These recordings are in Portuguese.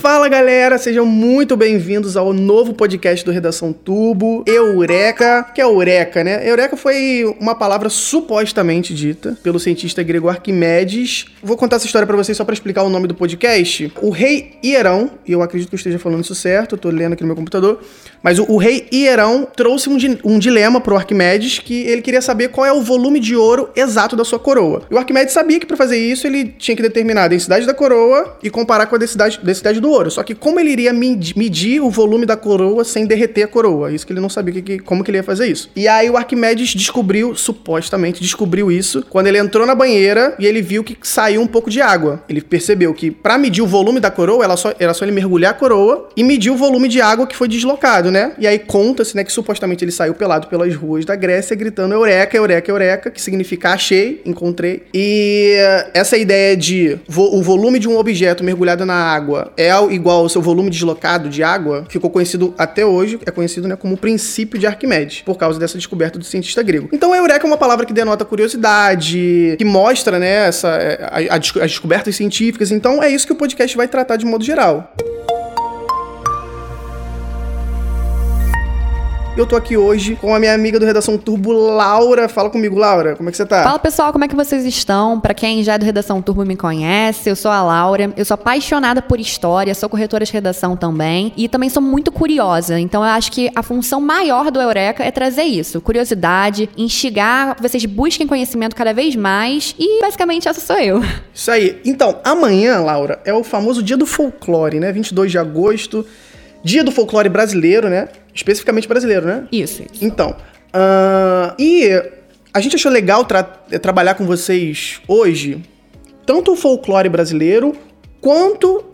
Fala galera, sejam muito bem-vindos ao novo podcast do Redação Turbo, Eureka, que é Eureka, né? Eureka foi uma palavra supostamente dita pelo cientista grego Arquimedes. Vou contar essa história para vocês só para explicar o nome do podcast. O rei Hierão, e eu acredito que eu esteja falando isso certo, eu tô lendo aqui no meu computador, mas o, o rei Hierão trouxe um, di um dilema pro Arquimedes que ele queria saber qual é o volume de ouro exato da sua coroa. E o Arquimedes sabia que para fazer isso ele tinha que determinar a densidade da coroa e comparar com a densidade, densidade do ouro. Só que como ele iria medir o volume da coroa sem derreter a coroa? Isso que ele não sabia que, que, como que ele ia fazer isso. E aí o Arquimedes descobriu, supostamente descobriu isso, quando ele entrou na banheira e ele viu que saiu um pouco de água. Ele percebeu que para medir o volume da coroa, era só, era só ele mergulhar a coroa e medir o volume de água que foi deslocado, né? E aí conta-se, né, que supostamente ele saiu pelado pelas ruas da Grécia gritando Eureka, Eureka, Eureka, que significa achei, encontrei. E essa ideia de vo o volume de um objeto mergulhado na água é igual ao seu volume deslocado de água, ficou conhecido até hoje, é conhecido né, como o princípio de Arquimedes, por causa dessa descoberta do cientista grego. Então, eureka é uma palavra que denota curiosidade, que mostra né, essa, é, a, a, as descobertas científicas. Então, é isso que o podcast vai tratar de modo geral. Eu tô aqui hoje com a minha amiga do Redação Turbo, Laura. Fala comigo, Laura. Como é que você tá? Fala, pessoal, como é que vocês estão? Para quem já é do Redação Turbo me conhece, eu sou a Laura. Eu sou apaixonada por história, sou corretora de redação também e também sou muito curiosa. Então eu acho que a função maior do Eureka é trazer isso, curiosidade, instigar, vocês busquem conhecimento cada vez mais e basicamente essa sou eu. Isso aí. Então, amanhã, Laura, é o famoso Dia do Folclore, né? 22 de agosto. Dia do folclore brasileiro, né? Especificamente brasileiro, né? Isso, isso. Então, uh, e a gente achou legal tra trabalhar com vocês hoje tanto o folclore brasileiro quanto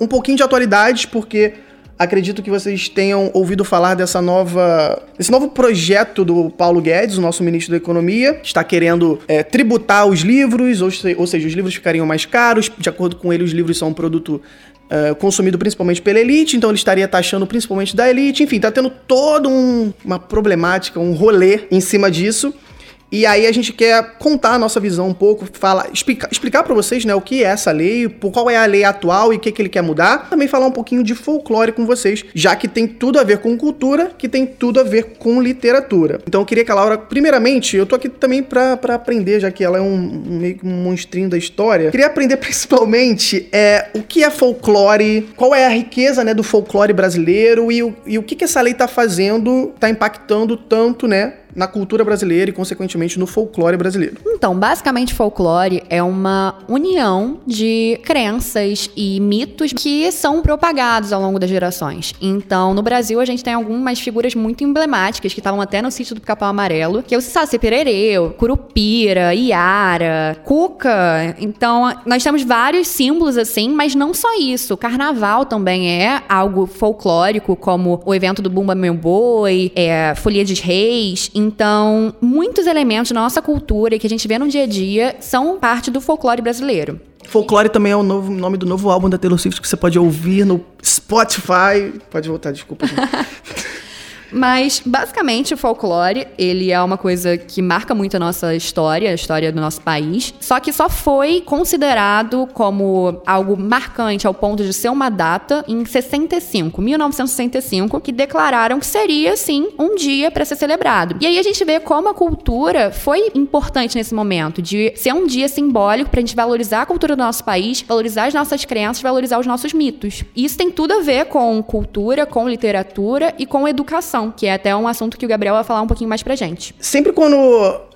um pouquinho de atualidades, porque acredito que vocês tenham ouvido falar dessa nova, desse novo projeto do Paulo Guedes, o nosso ministro da Economia, que está querendo é, tributar os livros, ou, se, ou seja, os livros ficariam mais caros. De acordo com ele, os livros são um produto uh, consumido principalmente pela elite, então ele estaria taxando principalmente da elite. Enfim, tá tendo toda um, uma problemática, um rolê em cima disso. E aí a gente quer contar a nossa visão um pouco, falar, explicar, explicar para vocês, né, o que é essa lei, qual é a lei atual e o que, que ele quer mudar. Também falar um pouquinho de folclore com vocês, já que tem tudo a ver com cultura, que tem tudo a ver com literatura. Então eu queria que a Laura, primeiramente, eu tô aqui também para aprender, já que ela é um meio um monstrinho da história. Queria aprender principalmente é, o que é folclore, qual é a riqueza, né, do folclore brasileiro e o, e o que, que essa lei tá fazendo, tá impactando tanto, né, na cultura brasileira e, consequentemente, no folclore brasileiro. Então, basicamente, folclore é uma união de crenças e mitos que são propagados ao longo das gerações. Então, no Brasil, a gente tem algumas figuras muito emblemáticas que estavam até no sítio do Capão Amarelo, que é o Saci Perereu, Curupira, Iara, Cuca. Então, nós temos vários símbolos assim, mas não só isso. O carnaval também é algo folclórico, como o evento do Bumba Meu Boi, é, Folia de Reis. Então, muitos elementos da nossa cultura que a gente vê no dia a dia são parte do folclore brasileiro. Folclore também é o novo, nome do novo álbum da Taylor Swift que você pode ouvir no Spotify. Pode voltar, desculpa. Mas, basicamente, o folclore, ele é uma coisa que marca muito a nossa história, a história do nosso país. Só que só foi considerado como algo marcante ao ponto de ser uma data em 65, 1965, que declararam que seria, sim, um dia para ser celebrado. E aí a gente vê como a cultura foi importante nesse momento, de ser um dia simbólico pra gente valorizar a cultura do nosso país, valorizar as nossas crenças, valorizar os nossos mitos. E isso tem tudo a ver com cultura, com literatura e com educação que é até um assunto que o Gabriel vai falar um pouquinho mais pra gente. Sempre quando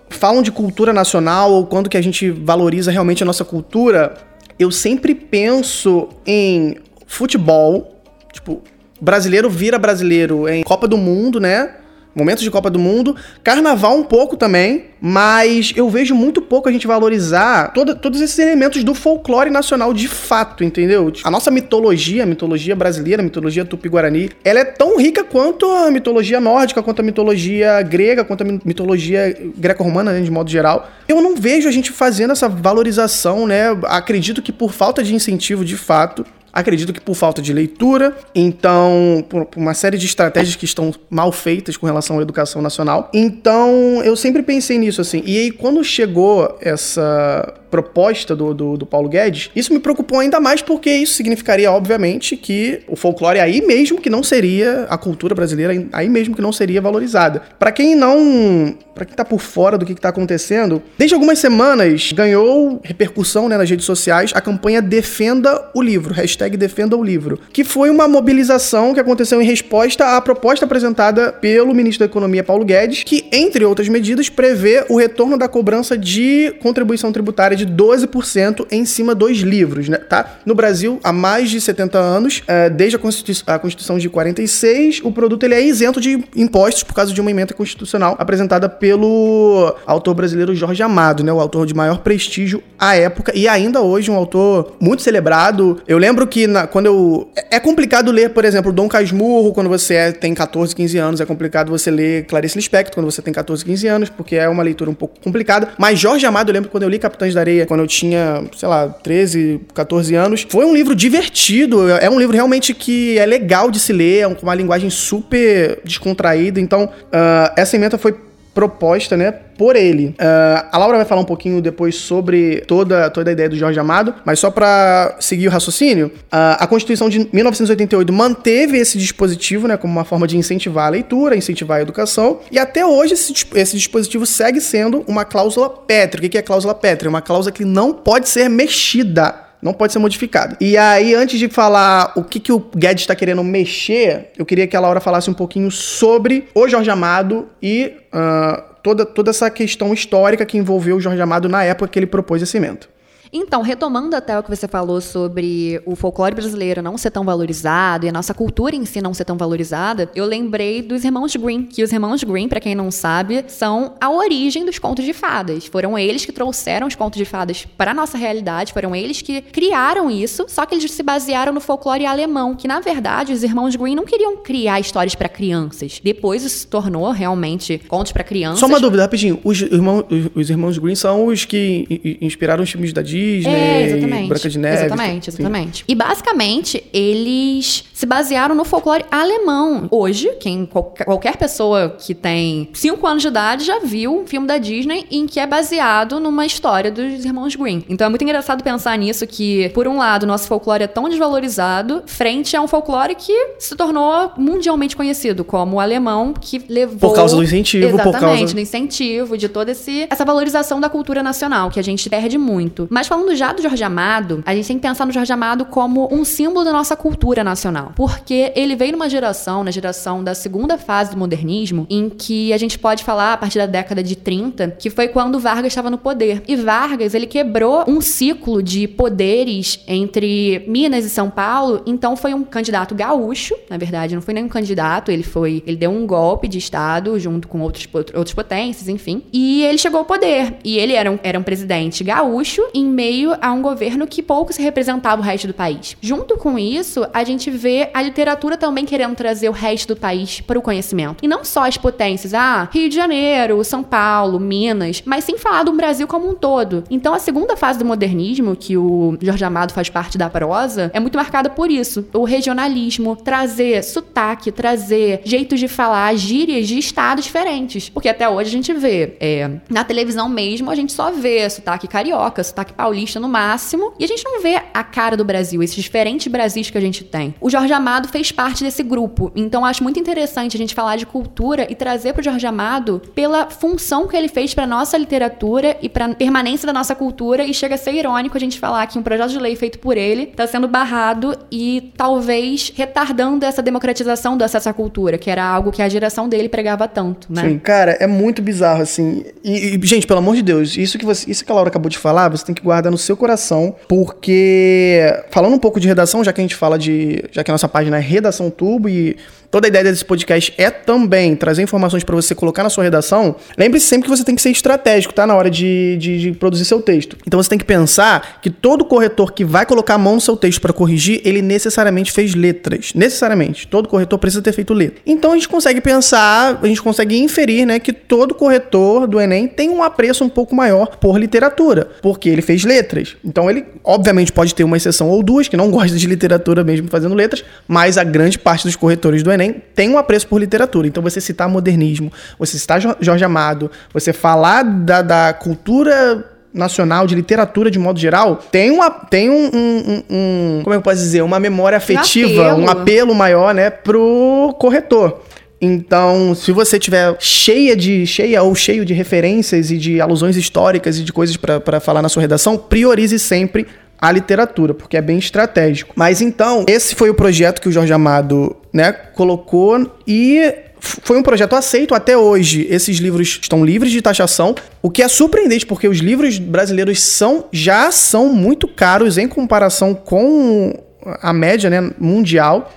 falam de cultura nacional ou quando que a gente valoriza realmente a nossa cultura, eu sempre penso em futebol, tipo, brasileiro vira brasileiro em Copa do Mundo, né? Momentos de Copa do Mundo, carnaval um pouco também, mas eu vejo muito pouco a gente valorizar todos esses elementos do folclore nacional de fato, entendeu? A nossa mitologia, a mitologia brasileira, a mitologia tupi-guarani, ela é tão rica quanto a mitologia nórdica, quanto a mitologia grega, quanto a mitologia greco-romana, né, de modo geral. Eu não vejo a gente fazendo essa valorização, né? Acredito que por falta de incentivo, de fato, Acredito que por falta de leitura, então, por, uma série de estratégias que estão mal feitas com relação à educação nacional. Então, eu sempre pensei nisso, assim. E aí, quando chegou essa proposta do, do, do, Paulo Guedes, isso me preocupou ainda mais porque isso significaria, obviamente, que o folclore aí mesmo que não seria, a cultura brasileira aí mesmo que não seria valorizada. Para quem não. para quem tá por fora do que, que tá acontecendo, desde algumas semanas ganhou repercussão né, nas redes sociais a campanha Defenda o Livro, hashtag Defenda o Livro, que foi uma mobilização que aconteceu em resposta à proposta apresentada pelo ministro da Economia, Paulo Guedes, que, entre outras medidas, prevê o retorno da cobrança de contribuição tributária de 12% em cima dos livros, né? Tá? No Brasil, há mais de 70 anos, é, desde a Constituição, a Constituição de 46, o produto ele é isento de impostos por causa de uma emenda constitucional apresentada pelo autor brasileiro Jorge Amado, né? O autor de maior prestígio à época e ainda hoje um autor muito celebrado. Eu lembro que na, quando eu... É, é complicado ler, por exemplo, Dom Casmurro quando você é, tem 14, 15 anos. É complicado você ler Clarice Lispector quando você tem 14, 15 anos, porque é uma leitura um pouco complicada. Mas Jorge Amado, eu lembro quando eu li Capitães da Areia, quando eu tinha, sei lá, 13, 14 anos. Foi um livro divertido, é um livro realmente que é legal de se ler, é com uma linguagem super descontraída. Então, uh, essa emenda foi proposta, né, por ele. Uh, a Laura vai falar um pouquinho depois sobre toda, toda a ideia do Jorge Amado, mas só para seguir o raciocínio, uh, a Constituição de 1988 manteve esse dispositivo, né, como uma forma de incentivar a leitura, incentivar a educação, e até hoje esse, esse dispositivo segue sendo uma cláusula pétrea. O que é cláusula pétrea? Uma cláusula que não pode ser mexida não pode ser modificada. E aí, antes de falar o que, que o Guedes está querendo mexer, eu queria que a Laura falasse um pouquinho sobre o Jorge Amado e uh, toda, toda essa questão histórica que envolveu o Jorge Amado na época que ele propôs esse evento. Então, retomando até o que você falou sobre o folclore brasileiro não ser tão valorizado e a nossa cultura em si não ser tão valorizada, eu lembrei dos irmãos Green, que os irmãos Green, para quem não sabe, são a origem dos contos de fadas. Foram eles que trouxeram os contos de fadas para nossa realidade, foram eles que criaram isso, só que eles se basearam no folclore alemão, que na verdade os irmãos Green não queriam criar histórias para crianças. Depois isso se tornou realmente contos para crianças. Só uma dúvida, rapidinho. Os, irmão, os irmãos Green são os que inspiraram os filmes da Disney Disney, é, exatamente. Branca de Neve. Exatamente, exatamente. Sim. E basicamente, eles se basearam no folclore alemão. Hoje, quem, qualquer pessoa que tem 5 anos de idade já viu um filme da Disney em que é baseado numa história dos irmãos Green. Então é muito engraçado pensar nisso que, por um lado, nosso folclore é tão desvalorizado frente a um folclore que se tornou mundialmente conhecido como o alemão, que levou... Por causa do incentivo, Exatamente, por causa... do incentivo, de toda esse, essa valorização da cultura nacional, que a gente perde muito. Mas falando já do Jorge Amado, a gente tem que pensar no Jorge Amado como um símbolo da nossa cultura nacional. Porque ele veio numa geração, na geração da segunda fase do modernismo, em que a gente pode falar a partir da década de 30, que foi quando Vargas estava no poder. E Vargas, ele quebrou um ciclo de poderes entre Minas e São Paulo, então foi um candidato gaúcho, na verdade, não foi nem um candidato, ele foi, ele deu um golpe de estado junto com outros outras potências, enfim. E ele chegou ao poder. E ele era um, era um presidente gaúcho em meio a um governo que pouco se representava o resto do país. Junto com isso, a gente vê a literatura também querendo trazer o resto do país para o conhecimento. E não só as potências, ah, Rio de Janeiro, São Paulo, Minas, mas sim falar do Brasil como um todo. Então a segunda fase do modernismo, que o Jorge Amado faz parte da prosa, é muito marcada por isso. O regionalismo, trazer sotaque, trazer jeitos de falar, gírias de estados diferentes. Porque até hoje a gente vê, é, na televisão mesmo, a gente só vê sotaque carioca, sotaque paulista no máximo, e a gente não vê a cara do Brasil, esses diferentes Brasis que a gente tem. O Jorge Amado fez parte desse grupo, então acho muito interessante a gente falar de cultura e trazer para o Jorge Amado pela função que ele fez para nossa literatura e para permanência da nossa cultura, e chega a ser irônico a gente falar que um projeto de lei feito por ele está sendo barrado e talvez retardando essa democratização do acesso à cultura, que era algo que a geração dele pregava tanto, né? Sim, cara, é muito bizarro assim. E, e gente, pelo amor de Deus, isso que você, isso que a Laura acabou de falar, você tem que guardar no seu coração, porque falando um pouco de redação, já que a gente fala de, já que a nossa página é Redação Tubo e toda a ideia desse podcast é também trazer informações para você colocar na sua redação, lembre-se sempre que você tem que ser estratégico, tá? Na hora de, de, de, produzir seu texto. Então você tem que pensar que todo corretor que vai colocar a mão no seu texto para corrigir, ele necessariamente fez letras. Necessariamente. Todo corretor precisa ter feito letra. Então a gente consegue pensar, a gente consegue inferir, né, que todo corretor do Enem tem um apreço um pouco maior por literatura, porque ele fez letras. Então ele, obviamente, pode ter uma exceção ou duas que não gosta de literatura mesmo fazendo letras, mas a grande parte dos corretores do Enem Enem tem um apreço por literatura. Então, você citar modernismo, você citar Jorge Amado, você falar da, da cultura nacional de literatura de modo geral tem uma tem um, um, um como é que eu posso dizer uma memória afetiva um apelo, um apelo maior né pro corretor então, se você tiver cheia de cheia ou cheio de referências e de alusões históricas e de coisas para falar na sua redação, priorize sempre a literatura, porque é bem estratégico. Mas então, esse foi o projeto que o Jorge Amado, né, colocou e foi um projeto aceito até hoje. Esses livros estão livres de taxação, o que é surpreendente porque os livros brasileiros são já são muito caros em comparação com a média, né, mundial.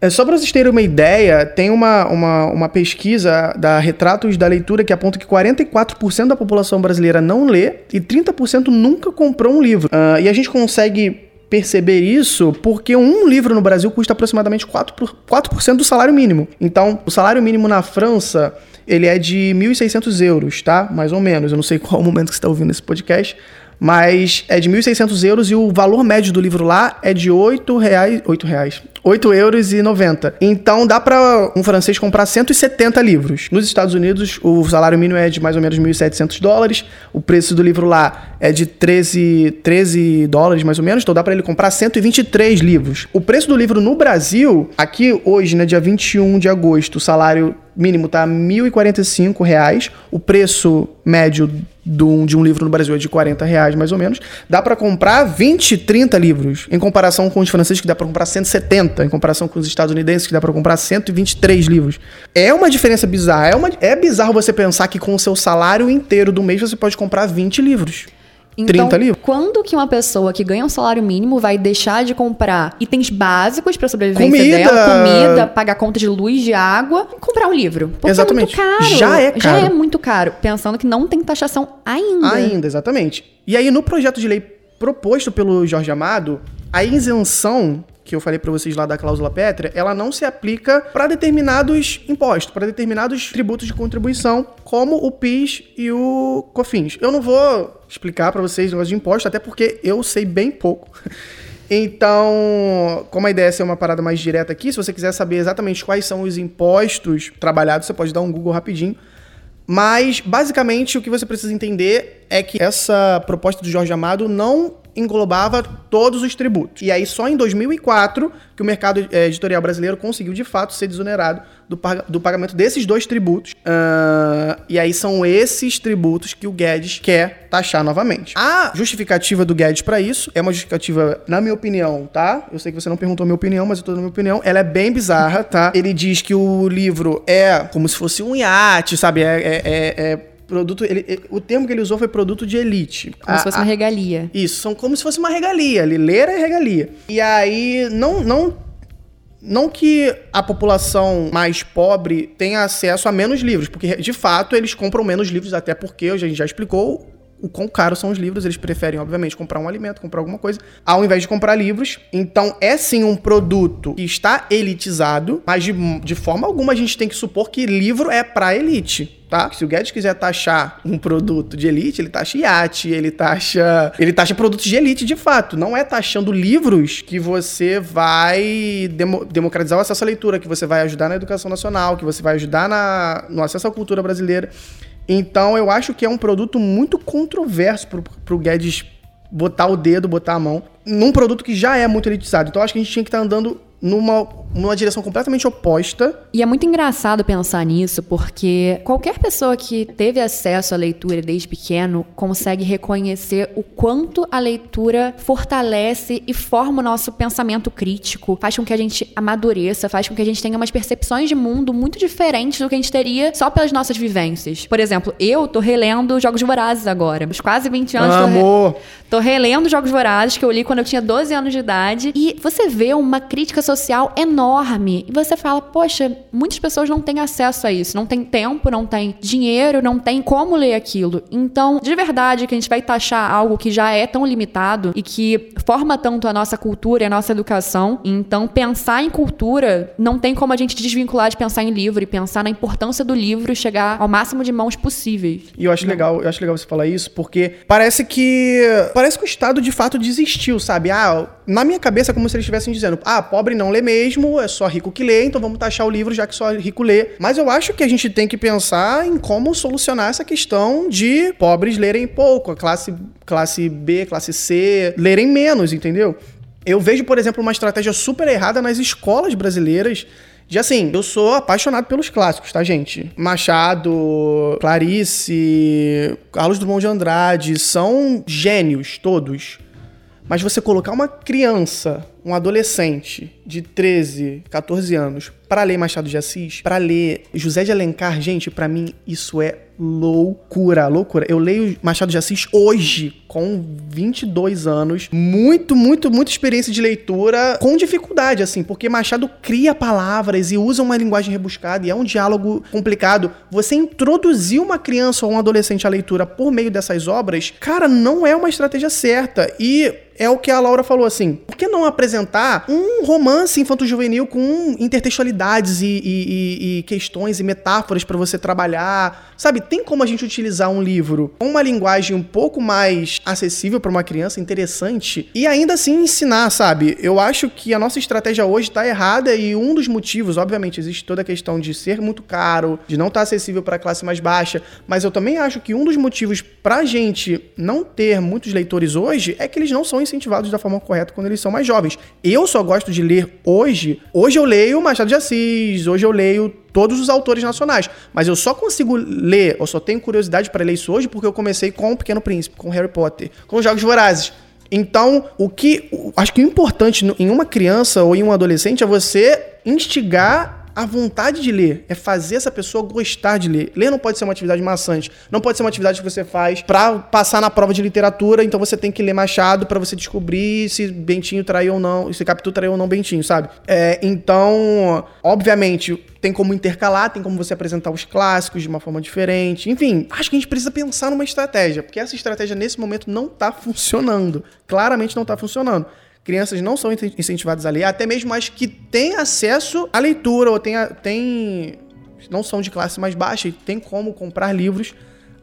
É, só para vocês terem uma ideia, tem uma, uma, uma, pesquisa da Retratos da Leitura que aponta que 44% da população brasileira não lê e 30% nunca comprou um livro. Uh, e a gente consegue perceber isso porque um livro no Brasil custa aproximadamente 4%, 4 do salário mínimo. Então, o salário mínimo na França, ele é de 1.600 euros, tá? Mais ou menos. Eu não sei qual o momento que você está ouvindo esse podcast, mas é de 1.600 euros e o valor médio do livro lá é de 8 reais, 8 reais, 8 euros e 90. Então dá para um francês comprar 170 livros. Nos Estados Unidos, o salário mínimo é de mais ou menos 1.700 dólares. O preço do livro lá é de 13, 13 dólares, mais ou menos. Então dá para ele comprar 123 livros. O preço do livro no Brasil, aqui hoje, né, dia 21 de agosto, o salário mínimo tá 1.045 reais. O preço médio de um, de um livro no Brasil é de 40 reais, mais ou menos. Dá para comprar 20, 30 livros, em comparação com os franceses, que dá para comprar 170, em comparação com os estadunidenses, que dá para comprar 123 livros. É uma diferença bizarra. É, uma, é bizarro você pensar que com o seu salário inteiro do mês você pode comprar 20 livros. Então, 30 livros. quando que uma pessoa que ganha um salário mínimo vai deixar de comprar itens básicos para sobrevivência comida. dela, comida, pagar conta de luz, de água, e comprar um livro? Porque exatamente. é muito caro. Já é caro. Já é muito caro, pensando que não tem taxação ainda. Ainda, exatamente. E aí no projeto de lei proposto pelo Jorge Amado, a isenção que eu falei para vocês lá da cláusula pétrea, ela não se aplica para determinados impostos, para determinados tributos de contribuição, como o PIS e o COFINS. Eu não vou explicar para vocês o negócio de imposto, até porque eu sei bem pouco. Então, como a ideia é ser uma parada mais direta aqui, se você quiser saber exatamente quais são os impostos trabalhados, você pode dar um Google rapidinho. Mas, basicamente, o que você precisa entender é que essa proposta do Jorge Amado não englobava todos os tributos. E aí, só em 2004 que o mercado é, editorial brasileiro conseguiu, de fato, ser desonerado do, do pagamento desses dois tributos. Uh, e aí, são esses tributos que o Guedes quer taxar novamente. A justificativa do Guedes para isso é uma justificativa, na minha opinião, tá? Eu sei que você não perguntou a minha opinião, mas eu tô dando a minha opinião. Ela é bem bizarra, tá? Ele diz que o livro é como se fosse um iate, sabe? é, é, é, é produto. Ele, o termo que ele usou foi produto de elite. Como a, se fosse uma regalia. Isso, são como se fosse uma regalia. Ler é regalia. E aí, não, não não que a população mais pobre tenha acesso a menos livros, porque de fato eles compram menos livros, até porque a gente já explicou o quão caros são os livros, eles preferem, obviamente, comprar um alimento, comprar alguma coisa, ao invés de comprar livros. Então, é sim um produto que está elitizado, mas de, de forma alguma a gente tem que supor que livro é para elite. Tá? Se o Guedes quiser taxar um produto de elite, ele taxa iate, ele taxa, ele taxa produtos de elite de fato. Não é taxando livros que você vai demo, democratizar o acesso à leitura, que você vai ajudar na educação nacional, que você vai ajudar na, no acesso à cultura brasileira. Então eu acho que é um produto muito controverso pro, pro Guedes botar o dedo, botar a mão, num produto que já é muito elitizado. Então eu acho que a gente tinha que estar tá andando numa, numa direção completamente oposta. E é muito engraçado pensar nisso, porque qualquer pessoa que teve acesso à leitura desde pequeno consegue reconhecer o quanto a leitura fortalece e forma o nosso pensamento crítico, faz com que a gente amadureça, faz com que a gente tenha umas percepções de mundo muito diferentes do que a gente teria só pelas nossas vivências. Por exemplo, eu tô relendo Jogos Vorazes agora. Os quase 20 anos. Amor! Tô, re... tô relendo Jogos Vorazes, que eu li quando eu tinha 12 anos de idade. E você vê uma crítica social enorme. E você fala, poxa, muitas pessoas não têm acesso a isso, não tem tempo, não tem dinheiro, não tem como ler aquilo. Então, de verdade, que a gente vai taxar algo que já é tão limitado e que forma tanto a nossa cultura e a nossa educação. Então, pensar em cultura não tem como a gente desvincular de pensar em livro e pensar na importância do livro chegar ao máximo de mãos possíveis. E eu acho legal, eu acho legal você falar isso, porque parece que parece que o Estado de fato desistiu, sabe? Ah, na minha cabeça como se eles estivessem dizendo: ah, pobre não lê mesmo, é só rico que lê, então vamos taxar o livro já que só rico lê. Mas eu acho que a gente tem que pensar em como solucionar essa questão de pobres lerem pouco, a classe, classe B, classe C lerem menos, entendeu? Eu vejo, por exemplo, uma estratégia super errada nas escolas brasileiras de assim, eu sou apaixonado pelos clássicos, tá, gente? Machado, Clarice, Carlos Drummond de Andrade, são gênios todos. Mas você colocar uma criança, um adolescente de 13, 14 anos para ler Machado de Assis, para ler José de Alencar, gente, para mim isso é loucura, loucura. Eu leio Machado de Assis hoje, com 22 anos, muito, muito, muita experiência de leitura, com dificuldade, assim, porque Machado cria palavras e usa uma linguagem rebuscada e é um diálogo complicado. Você introduzir uma criança ou um adolescente à leitura por meio dessas obras, cara, não é uma estratégia certa. E é o que a Laura falou assim: não apresentar um romance infanto-juvenil com intertextualidades e, e, e, questões e metáforas para você trabalhar? Sabe, tem como a gente utilizar um livro com uma linguagem um pouco mais acessível para uma criança, interessante, e ainda assim ensinar, sabe? Eu acho que a nossa estratégia hoje está errada e um dos motivos, obviamente, existe toda a questão de ser muito caro, de não estar tá acessível para a classe mais baixa, mas eu também acho que um dos motivos para a gente não ter muitos leitores hoje é que eles não são incentivados da forma correta quando eles são mais jovens. Eu só gosto de ler hoje. Hoje eu leio Machado de Assis, hoje eu leio todos os autores nacionais. Mas eu só consigo ler, ou só tenho curiosidade para ler isso hoje porque eu comecei com O Pequeno Príncipe, com Harry Potter, com os Jogos Vorazes. Então, o que. Acho que o importante em uma criança ou em um adolescente é você instigar a vontade de ler, é fazer essa pessoa gostar de ler. Ler não pode ser uma atividade maçante, não pode ser uma atividade que você faz para passar na prova de literatura, então você tem que ler Machado para você descobrir se Bentinho traiu ou não, se Capitu traiu ou não Bentinho, sabe? É, então, obviamente, tem como intercalar, tem como você apresentar os clássicos de uma forma diferente. Enfim, acho que a gente precisa pensar numa estratégia, porque essa estratégia nesse momento não está funcionando. Claramente não está funcionando crianças não são incentivadas a ler, até mesmo as que têm acesso à leitura ou têm, têm não são de classe mais baixa e têm como comprar livros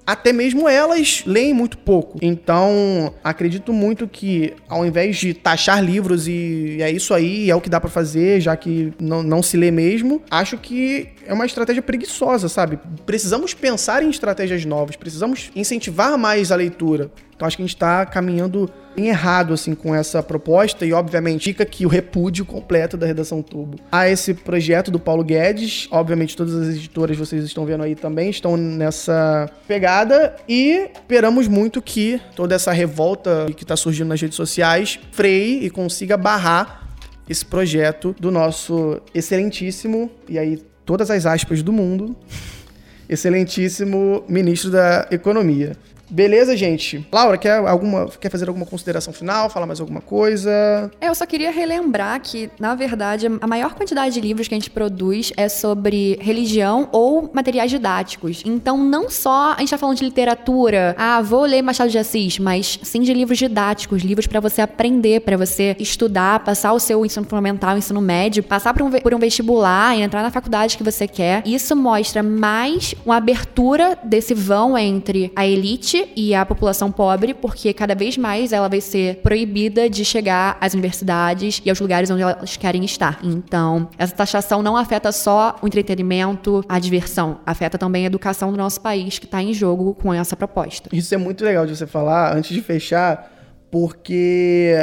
até mesmo elas leem muito pouco. Então, acredito muito que, ao invés de taxar livros e é isso aí, é o que dá para fazer, já que não, não se lê mesmo, acho que é uma estratégia preguiçosa, sabe? Precisamos pensar em estratégias novas, precisamos incentivar mais a leitura. Então, acho que a gente está caminhando bem errado assim com essa proposta e obviamente fica aqui o repúdio completo da redação Tubo a esse projeto do Paulo Guedes. Obviamente todas as editoras vocês estão vendo aí também estão nessa pegada e esperamos muito que toda essa revolta que está surgindo nas redes sociais freie e consiga barrar esse projeto do nosso excelentíssimo e aí todas as aspas do mundo excelentíssimo ministro da Economia. Beleza, gente? Laura, quer, alguma, quer fazer alguma consideração final? Falar mais alguma coisa? É, eu só queria relembrar que, na verdade, a maior quantidade de livros que a gente produz é sobre religião ou materiais didáticos. Então, não só a gente tá falando de literatura, ah, vou ler Machado de Assis, mas sim de livros didáticos, livros para você aprender, para você estudar, passar o seu ensino fundamental, ensino médio, passar por um, por um vestibular e entrar na faculdade que você quer. Isso mostra mais uma abertura desse vão entre a elite e a população pobre, porque cada vez mais ela vai ser proibida de chegar às universidades e aos lugares onde elas querem estar. Então, essa taxação não afeta só o entretenimento, a diversão, afeta também a educação do nosso país que está em jogo com essa proposta. Isso é muito legal de você falar, antes de fechar, porque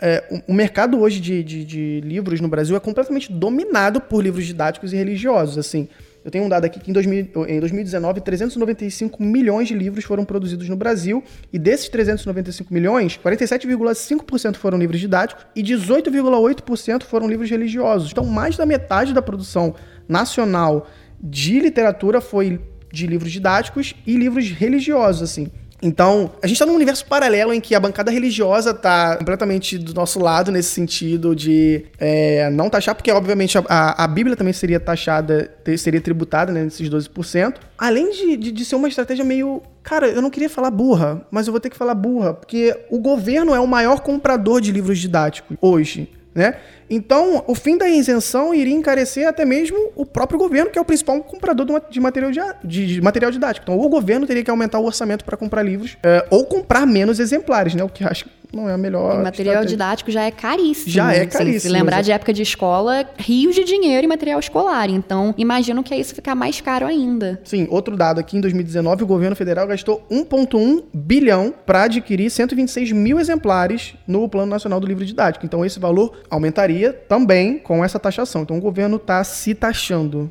é, o mercado hoje de, de, de, livros no Brasil é completamente dominado por livros didáticos e religiosos. Assim, eu tenho um dado aqui que em, 2000, em 2019, 395 milhões de livros foram produzidos no Brasil, e desses 395 milhões, 47,5% foram livros didáticos e 18,8% foram livros religiosos. Então, mais da metade da produção nacional de literatura foi de livros didáticos e livros religiosos, assim. Então, a gente tá num universo paralelo em que a bancada religiosa tá completamente do nosso lado nesse sentido de é, não taxar, porque obviamente a, a, Bíblia também seria taxada, seria tributada né, nesses 12%. Além de, de, de ser uma estratégia meio Cara, eu não queria falar burra, mas eu vou ter que falar burra, porque o governo é o maior comprador de livros didáticos hoje né? Então, o fim da isenção iria encarecer até mesmo o próprio governo, que é o principal comprador de material, de, de material didático. Então, o governo teria que aumentar o orçamento para comprar livros, é, ou comprar menos exemplares, né? O que acho não é a melhor. O material estratégia. didático já é caríssimo. Já é Assim, caríssimo, Se lembrar de época de escola, rios de dinheiro em material escolar. Então, imagino que é isso ficar mais caro ainda. Sim, outro dado aqui, em 2019, o governo federal gastou 1,1 bilhão para adquirir 126 mil exemplares no Plano Nacional do Livro Didático. Então, esse valor aumentaria também com essa taxação. Então, o governo está se taxando.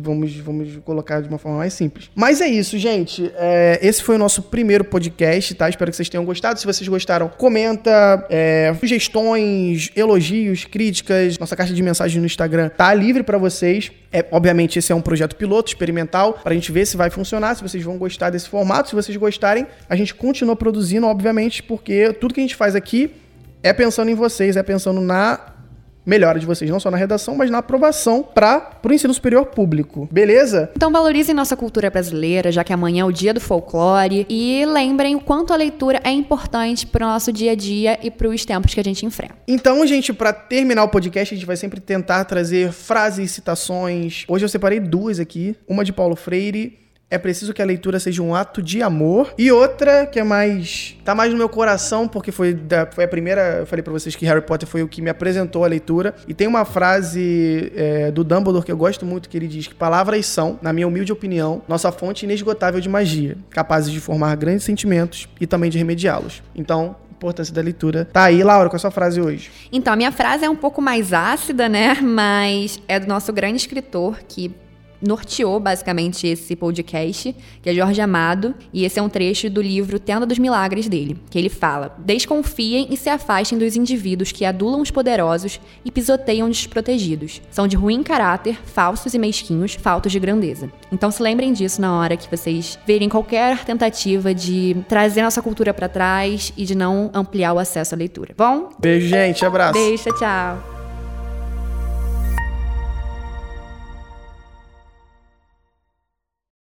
Vamos, vamos colocar de uma forma mais simples. Mas é isso, gente. É, esse foi o nosso primeiro podcast, tá? Espero que vocês tenham gostado. Se vocês gostaram, comenta, é, sugestões, elogios, críticas. Nossa caixa de mensagem no Instagram tá livre para vocês. É, obviamente, esse é um projeto piloto, experimental, pra gente ver se vai funcionar, se vocês vão gostar desse formato. Se vocês gostarem, a gente continua produzindo, obviamente, porque tudo que a gente faz aqui é pensando em vocês, é pensando na melhora de vocês, não só na redação, mas na aprovação para o ensino superior público. Beleza? Então valorizem nossa cultura brasileira, já que amanhã é o dia do folclore. E lembrem o quanto a leitura é importante para o nosso dia a dia e para os tempos que a gente enfrenta. Então, gente, para terminar o podcast, a gente vai sempre tentar trazer frases, citações. Hoje eu separei duas aqui, uma de Paulo Freire. É preciso que a leitura seja um ato de amor. E outra que é mais. tá mais no meu coração, porque foi, da- foi a primeira. Eu falei pra vocês que Harry Potter foi o que me apresentou a leitura. E tem uma frase é, do Dumbledore que eu gosto muito, que ele diz que palavras são, na minha humilde opinião, nossa fonte inesgotável de magia, capazes de formar grandes sentimentos e também de remediá-los. Então, importância da leitura. Tá aí, Laura, qual é a sua frase hoje? Então, a minha frase é um pouco mais ácida, né? Mas é do nosso grande escritor que norteou basicamente esse podcast, que é Jorge Amado, e esse é um trecho do livro Tenda dos Milagres dele, que ele fala: Desconfiem e se afastem dos indivíduos que adulam os poderosos e pisoteiam os desprotegidos. São de ruim caráter, falsos e mesquinhos, faltos de grandeza. Então se lembrem disso na hora que vocês verem qualquer tentativa de trazer nossa cultura para trás e de não ampliar o acesso à leitura. Bom, Beijo, gente. Abraço. beijo, tchau.